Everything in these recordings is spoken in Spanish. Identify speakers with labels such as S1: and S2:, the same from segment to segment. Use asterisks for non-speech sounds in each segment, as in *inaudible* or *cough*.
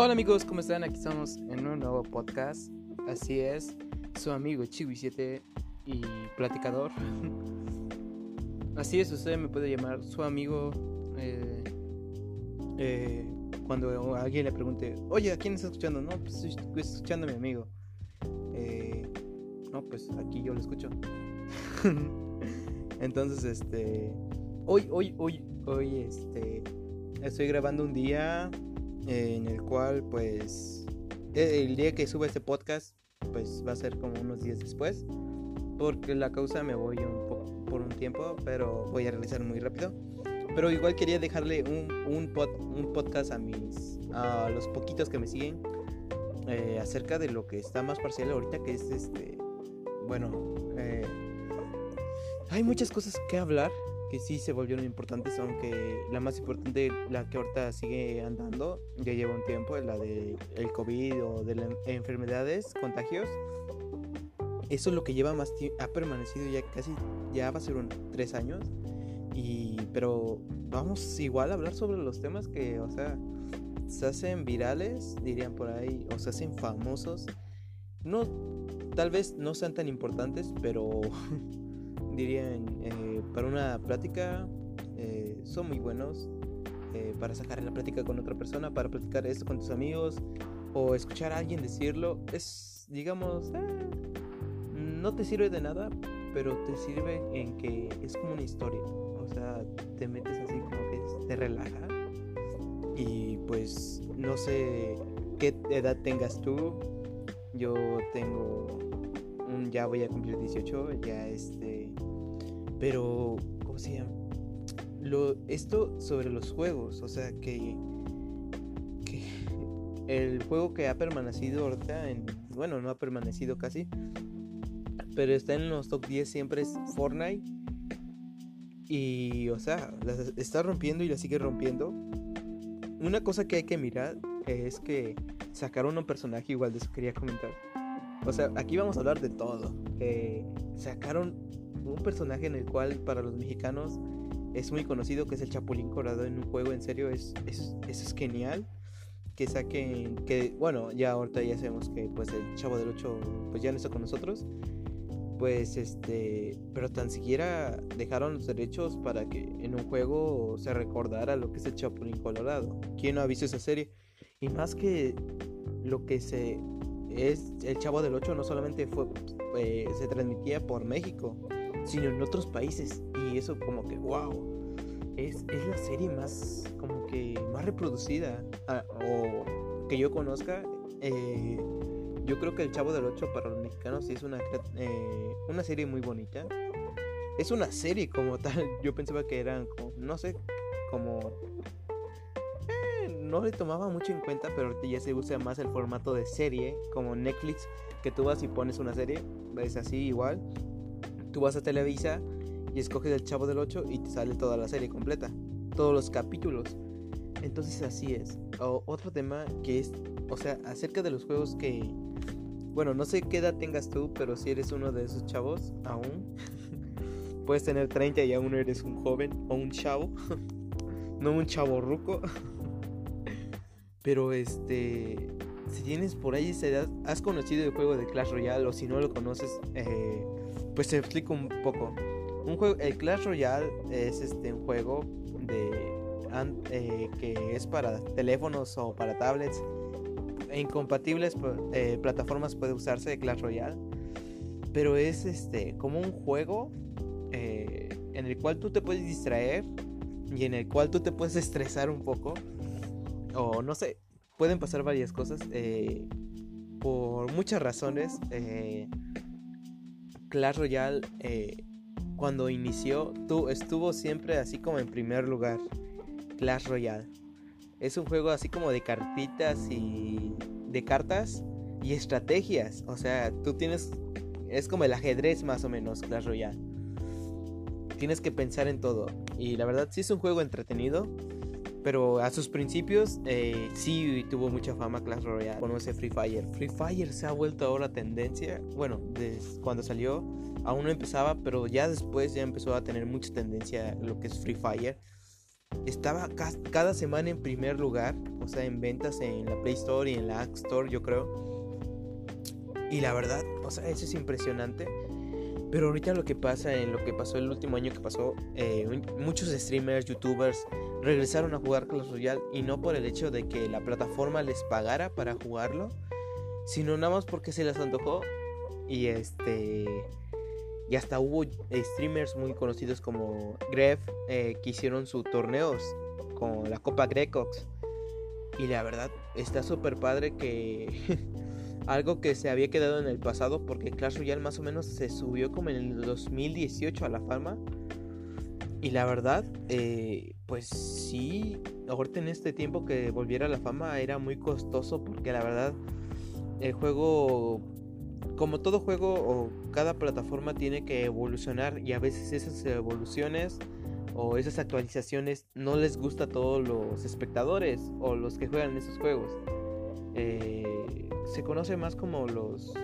S1: Hola amigos, ¿cómo están? Aquí estamos en un nuevo podcast. Así es, su amigo Chiwi7 y platicador. *laughs* Así es, usted me puede llamar su amigo eh, eh, cuando alguien le pregunte, oye, ¿a quién está escuchando? No, pues estoy escuchando a mi amigo. Eh, no, pues aquí yo lo escucho. *laughs* Entonces, este, hoy, hoy, hoy, hoy, este, estoy grabando un día en el cual pues e, el día que suba este podcast pues va a ser como unos días después porque la causa me voy un poco por un tiempo pero voy a realizar muy rápido. Pero igual quería dejarle un, un, un podcast a mis a los poquitos que me siguen eh, acerca de lo que está más parcial ahorita que es este bueno eh, hay muchas cosas que hablar que sí se volvieron importantes, aunque la más importante, la que ahorita sigue andando, ya lleva un tiempo, la de el COVID o de las enfermedades, contagios. Eso es lo que lleva más tiempo, ha permanecido ya casi, ya va a ser un tres años. Y, pero vamos igual a hablar sobre los temas que, o sea, se hacen virales, dirían por ahí, o se hacen famosos. No, tal vez no sean tan importantes, pero *laughs* dirían, eh, para una plática eh, son muy buenos. Eh, para sacar la plática con otra persona, para platicar esto con tus amigos o escuchar a alguien decirlo, es, digamos, no te sirve de nada, pero te sirve en que es como una historia. O sea, te metes así como que te relaja. Y pues no sé qué edad tengas tú. Yo tengo ya voy a cumplir 18, ya este pero, ¿cómo se llama? Esto sobre los juegos, o sea, que, que *laughs* el juego que ha permanecido ahorita, en, bueno, no ha permanecido casi, pero está en los top 10 siempre es Fortnite. Y, o sea, la está rompiendo y la sigue rompiendo. Una cosa que hay que mirar es que sacaron un personaje, igual de eso quería comentar. O sea, aquí vamos a hablar de todo. Eh, sacaron un personaje en el cual para los mexicanos es muy conocido, que es el Chapulín Colorado en un juego, en serio, es, es, es genial. Que saquen, que bueno, ya ahorita ya sabemos que pues el Chavo del 8 pues ya no está con nosotros. Pues este, pero tan siquiera dejaron los derechos para que en un juego se recordara lo que es el Chapulín Colorado. ¿Quién no ha visto esa serie? Y más que lo que se es el Chavo del 8 no solamente fue eh, se transmitía por México, sino en otros países. Y eso como que, wow, es, es la serie más, como que, más reproducida ah, o que yo conozca. Eh, yo creo que El Chavo del 8 para los mexicanos sí es una, eh, una serie muy bonita. Es una serie como tal. *laughs* Yo pensaba que eran, como, no sé, como... Eh, no le tomaba mucho en cuenta, pero ahorita ya se usa más el formato de serie, como Netflix, que tú vas y pones una serie, es así igual, Tú vas a Televisa y escoges el Chavo del 8 y te sale toda la serie completa, todos los capítulos. Entonces así es. otro tema que es, o sea, acerca de los juegos que, bueno, no sé qué edad tengas tú, pero si eres uno de esos chavos aún, *laughs* puedes tener 30 y aún eres un joven o un chavo, *laughs* no un chavo ruco. *laughs* pero este, si tienes por ahí esa edad, has conocido el juego de Clash Royale o si no lo conoces, eh, pues te explico un poco. Un juego, el Clash Royale es este un juego de eh, que es para teléfonos o para tablets. En incompatibles eh, plataformas puede usarse Clash Royale, pero es este como un juego eh, en el cual tú te puedes distraer y en el cual tú te puedes estresar un poco o no sé, pueden pasar varias cosas por muchas razones. Clash Royale eh, cuando inició tú, estuvo siempre así como en primer lugar. Clash Royale. Es un juego así como de cartitas y de cartas y estrategias. O sea, tú tienes... Es como el ajedrez más o menos Clash Royale. Tienes que pensar en todo. Y la verdad sí es un juego entretenido. Pero a sus principios eh, sí tuvo mucha fama Clash Royale. Conoce Free Fire. Free Fire se ha vuelto ahora tendencia. Bueno, desde cuando salió aún no empezaba, pero ya después ya empezó a tener mucha tendencia lo que es Free Fire. estaba cada semana en primer lugar, o sea, en ventas en la Play Store y en la App Store, yo creo. Y la verdad, o sea, eso es impresionante. Pero ahorita lo que pasa, en lo que pasó el último año que pasó, eh, muchos streamers, youtubers regresaron a jugar Clash Royale y no por el hecho de que la plataforma les pagara para jugarlo, sino nada más porque se les antojó y este y hasta hubo streamers muy conocidos como Gref eh, que hicieron sus torneos con la Copa Grecox. Y la verdad, está súper padre que *laughs* algo que se había quedado en el pasado porque Clash Royale más o menos se subió como en el 2018 a la fama. Y la verdad, eh, pues sí, ahorita en este tiempo que volviera a la fama era muy costoso porque la verdad el juego como todo juego o cada plataforma tiene que evolucionar y a veces esas evoluciones o esas actualizaciones no les gusta a todos los espectadores o los que juegan esos juegos. Eh, se conoce más como los...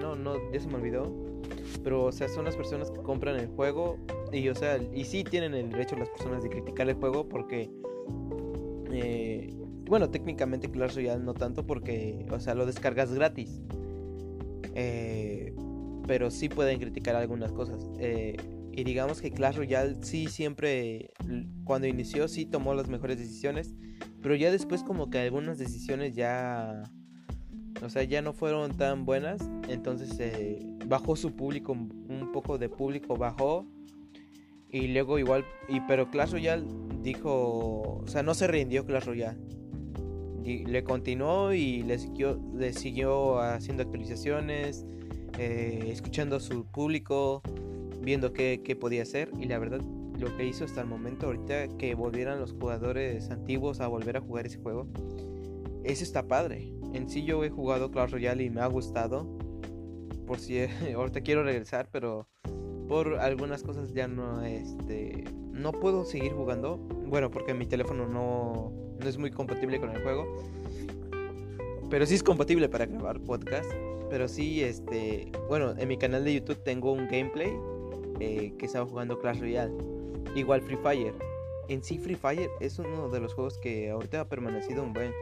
S1: No, no, ya se me olvidó. Pero, o sea, son las personas que compran el juego y, o sea, y sí tienen el derecho las personas de criticar el juego porque... Eh, bueno, técnicamente Clash Royale no tanto porque, o sea, lo descargas gratis. Eh, pero sí pueden criticar algunas cosas. Eh, y digamos que Clash Royale sí siempre, cuando inició, sí tomó las mejores decisiones. Pero ya después como que algunas decisiones ya... O sea, ya no fueron tan buenas. Entonces eh, bajó su público, un poco de público bajó. Y luego igual, y, pero Clash Royale dijo, o sea, no se rindió Clash Royale le continuó y le siguió, le siguió haciendo actualizaciones, eh, escuchando a su público, viendo qué, podía hacer y la verdad lo que hizo hasta el momento ahorita que volvieran los jugadores antiguos a volver a jugar ese juego, eso está padre. En sí yo he jugado Clash Royale y me ha gustado. Por si *laughs* ahorita quiero regresar, pero por algunas cosas ya no este no puedo seguir jugando. Bueno, porque mi teléfono no no es muy compatible con el juego. Pero sí es compatible para grabar podcast. Pero sí, este. Bueno, en mi canal de YouTube tengo un gameplay eh, que estaba jugando Clash Royale. Igual Free Fire. En sí, Free Fire es uno de los juegos que ahorita ha permanecido un buen.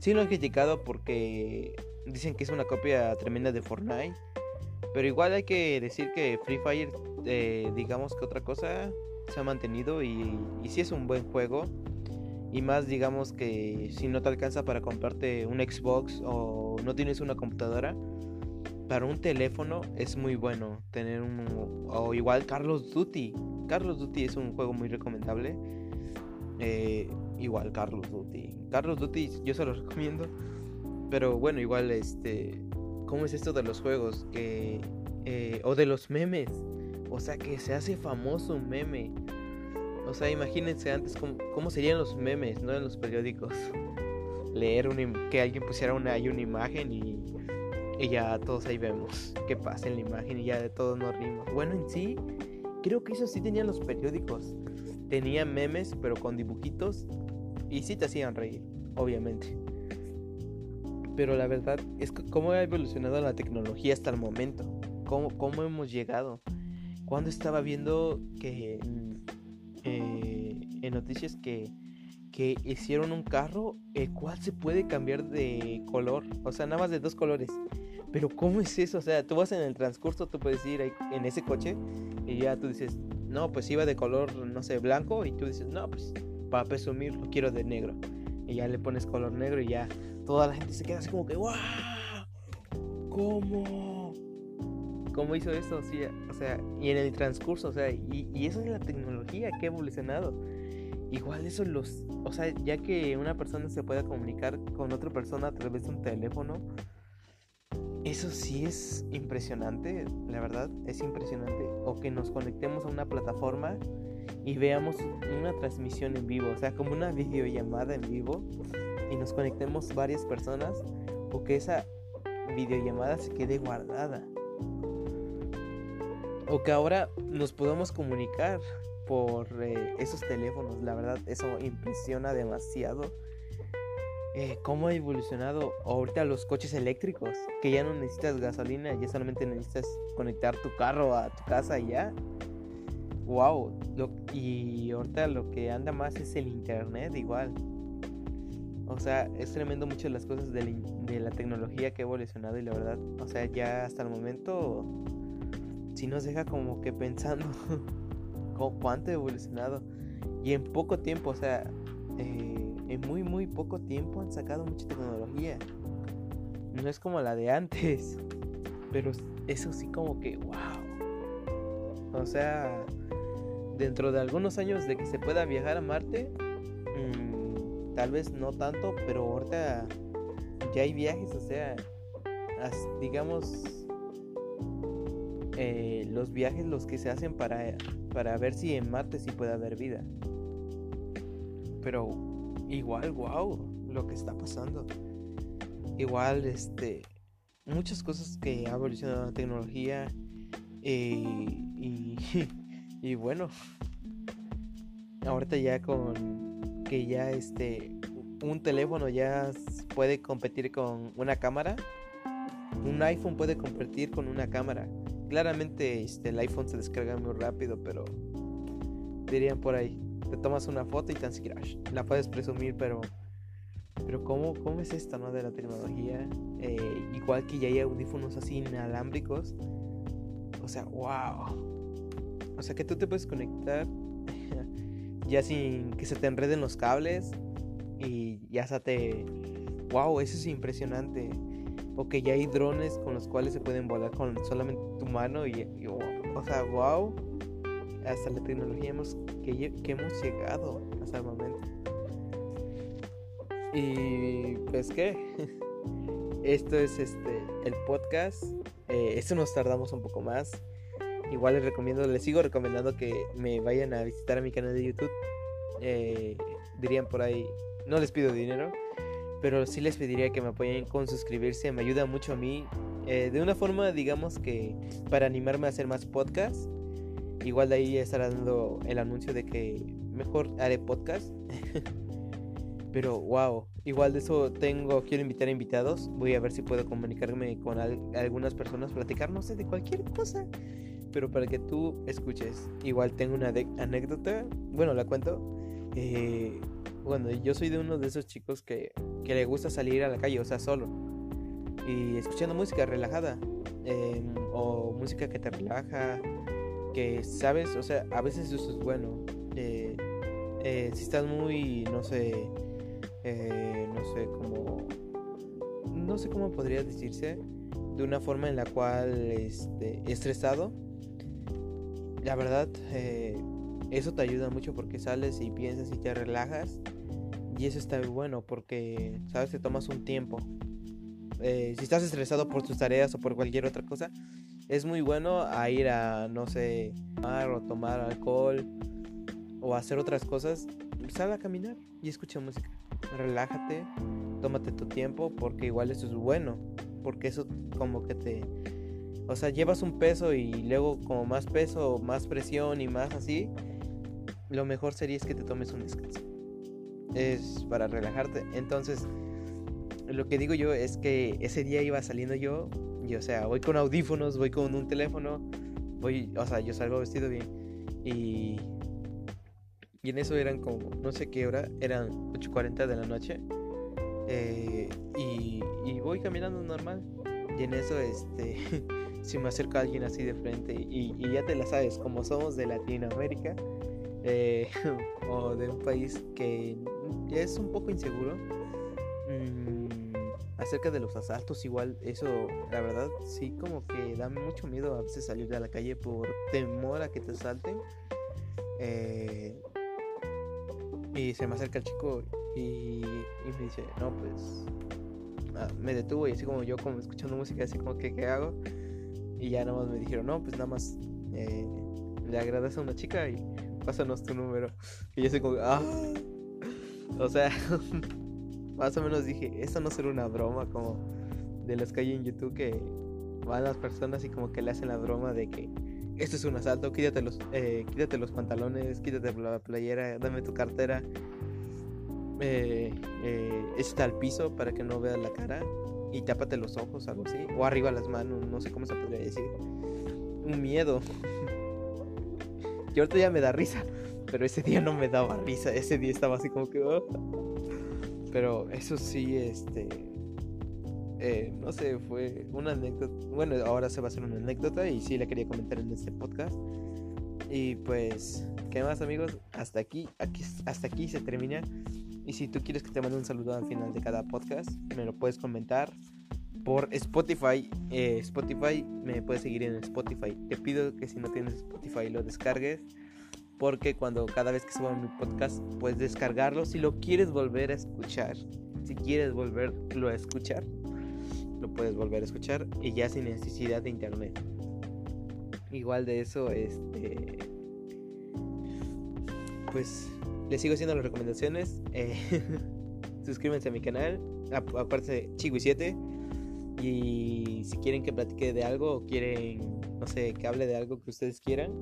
S1: Sí lo han criticado porque dicen que es una copia tremenda de Fortnite. Pero igual hay que decir que Free Fire, eh, digamos que otra cosa, se ha mantenido y, y sí es un buen juego. Y más digamos que si no te alcanza para comprarte un Xbox o no tienes una computadora, para un teléfono es muy bueno tener un... O igual Carlos Duty. Carlos Duty es un juego muy recomendable. Eh, igual Carlos Duty. Carlos Duty yo se lo *laughs* recomiendo. Pero bueno, igual este... ¿Cómo es esto de los juegos? Que... Eh, o de los memes. O sea que se hace famoso un meme. O sea, imagínense antes cómo, serían los memes, ¿no? En los periódicos. *laughs* Leer que alguien pusiera una, una imagen y, ya todos ahí vemos qué pasa en la imagen y ya de todos nos rimos. Bueno, en sí, creo que eso sí tenían los periódicos. Tenían memes, pero con dibujitos. Y sí te hacían reír, obviamente. Pero la verdad es que cómo ha evolucionado la tecnología hasta el momento. ¿Cómo, cómo hemos llegado? Cuando estaba viendo que eh, en noticias que, que hicieron un carro el cual se puede cambiar de color, o sea, nada más de dos colores. Pero ¿cómo es eso? O sea, tú vas en el transcurso, tú puedes ir en ese coche y ya tú dices, no, pues iba de color, no sé, blanco y tú dices, no, pues para presumir lo quiero de negro. Y ya le pones color negro y ya toda la gente se queda así como que, ¡wow! ¿Cómo? cómo hizo eso, sí, o sea, y en el transcurso, o sea, y, eso es la tecnología que ha evolucionado. Igual eso los, o sea, ya que una persona se pueda comunicar con otra persona a través de un teléfono, eso sí es impresionante, la verdad, es impresionante. O que nos conectemos a una plataforma y veamos una transmisión en vivo, o sea, como una videollamada en vivo y nos conectemos varias personas o que esa videollamada se quede guardada o que ahora nos podamos comunicar por eh, esos teléfonos. La verdad, eso impresiona demasiado. Eh, cómo ha evolucionado ahorita los coches eléctricos, que ya no necesitas gasolina, ya solamente necesitas conectar tu carro a tu casa y ya. wow, y ahorita lo que anda más es el internet igual. O sea, es tremendo muchas las cosas de la, tecnología que ha evolucionado y la verdad, o sea, ya hasta el momento sí nos deja como que pensando *laughs* cuánto ha evolucionado. Y en poco tiempo, o sea, eh, en muy, muy poco tiempo han sacado mucha tecnología. No es como la de antes, *laughs* pero eso sí como que, wow. O sea, dentro de algunos años de que se pueda viajar a Marte, tal vez no tanto, pero ahorita ya hay viajes, o sea, digamos, eh, los viajes los que se hacen para, para ver si en Marte sí puede haber vida. Pero igual, wow, lo que está pasando. Igual, este, muchas cosas que ha evolucionado la tecnología eh, y, *laughs* y bueno, ahorita ya con que ya este un teléfono ya puede competir con una cámara, un iPhone puede competir con una cámara. Claramente este, el iPhone se descarga muy rápido, pero dirían por ahí, te tomas una foto y tan siquiera la puedes presumir, pero pero cómo, cómo es esto, ¿no? De la tecnología. Eh, igual que ya hay audífonos así inalámbricos. O sea, wow. O sea que tú te puedes conectar ya sin que se te enreden los cables y ya se te... Wow, eso es impresionante. O ya hay drones con los cuales se pueden volar con solamente tu mano y, o sea, wow. Hasta la tecnología hemos, que, hemos llegado hasta el momento. Y pues qué, *laughs* esto es este el podcast. Eh, nos tardamos un poco más. Igual les recomiendo, les sigo recomendando que me vayan a visitar a mi canal de YouTube. Eh, dirían por ahí, no les pido dinero, pero sí les pediría que me apoyen con suscribirse. Me ayuda mucho a mí. Eh, de una forma, digamos que para animarme a hacer más podcasts. Igual de ahí estará dando el anuncio de que mejor haré podcast. *laughs* Pero wow, igual de eso tengo, quiero invitar invitados. Voy a ver si puedo comunicarme con algunas personas, platicar, no sé, de cualquier cosa. Pero para que tú escuches. Igual tengo una anécdota, bueno, la cuento. Eh, bueno, yo soy de uno de esos chicos que, que, le gusta salir a la calle, o sea, solo. Y escuchando música relajada. Em, o música que te relaja. Que sabes, o sea, a veces eso es bueno. Eh, eh, si estás muy, no sé, eh, no sé cómo, no sé cómo podría decirse, de una forma en la cual este, estresado, la verdad, eh, eso te ayuda mucho porque sales y piensas y te relajas. Y eso está bueno porque, ¿sabes? Te tomas un tiempo. Eh, si estás estresado por tus tareas o por cualquier otra cosa, es muy bueno a ir a, no sé, tomar tomar alcohol o hacer otras cosas. Sal a caminar y escucha música relájate, tómate tu tiempo, porque igual eso es bueno, porque eso como que te... O sea, llevas un peso y luego como más peso, más presión y más así, lo mejor sería es que te tomes un descanso. Es para relajarte. Entonces, lo que digo yo es que ese día iba saliendo yo, y o sea, voy con audífonos, voy con un teléfono, voy, o sea, yo salgo vestido bien y y en eso eran como, no sé qué hora, eran 8.40 de la noche. Eh, y, voy caminando normal. Y en eso, este, *laughs* si me acerca alguien así de frente, y, ya te la sabes, como somos de Latinoamérica, eh, *laughs* o de un país que es un poco inseguro, mm, acerca de los asaltos, igual, eso, la verdad, sí, como que da mucho miedo a veces salir de la calle por temor a que te asalten. Eh, y se me acerca el chico y, me dice, no, pues ah, me detuvo y así como yo como escuchando música, así como que, ¿qué hago? Y ya nada más me dijeron, no, pues nada más eh, le agradece a una chica y pásanos tu número. Y yo así como, ah, o sea, *laughs* más o menos dije, esto no será una broma como de las que hay en YouTube que van las personas y como que le hacen la broma de que esto es un asalto, quítate los, eh, los pantalones, quítate la playera, dame tu cartera, eh, eh, está al piso para que no veas la cara y tápate los ojos, algo así, o arriba las manos, no sé cómo se podría decir. Un miedo. Y ahorita ya me da risa. Pero ese día no me daba risa. Ese día estaba así como que. "Oh". Pero eso sí, este. eh, no sé, fue una anécdota. Bueno, ahora se va a hacer una anécdota y sí la quería comentar en este podcast. Y pues, ¿qué más, amigos? Hasta aquí hasta aquí se termina. Y si tú quieres que te mande un saludo al final de cada podcast, me lo puedes comentar por Spotify. Eh, Spotify, me puedes seguir en Spotify. Te pido que si no tienes Spotify lo descargues. Porque cuando cada vez que suba mi podcast puedes descargarlo. Si lo quieres volver a escuchar, si quieres volverlo a escuchar, lo puedes volver a escuchar y ya sin necesidad de internet. Igual de eso, este. Pues les sigo haciendo las recomendaciones. Eh, *laughs* suscríbanse a mi canal. ap- Aparte de Chigui7. Y si quieren que platique de algo o quieren, no sé, que hable de algo que ustedes quieran,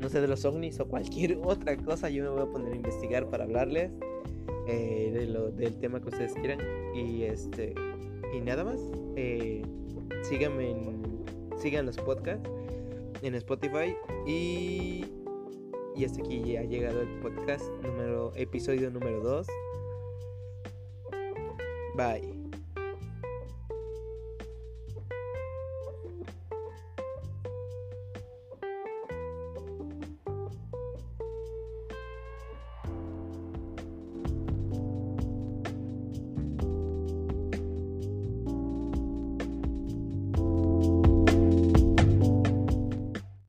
S1: no sé, de los ovnis o cualquier *laughs* otra cosa, yo me voy a poner a investigar para hablarles eh, de lo, del tema que ustedes quieran. Y este, y nada más. Eh, síganme en, sigan los podcasts en Spotify y y hasta aquí ha llegado el podcast número episodio número 2. Bye.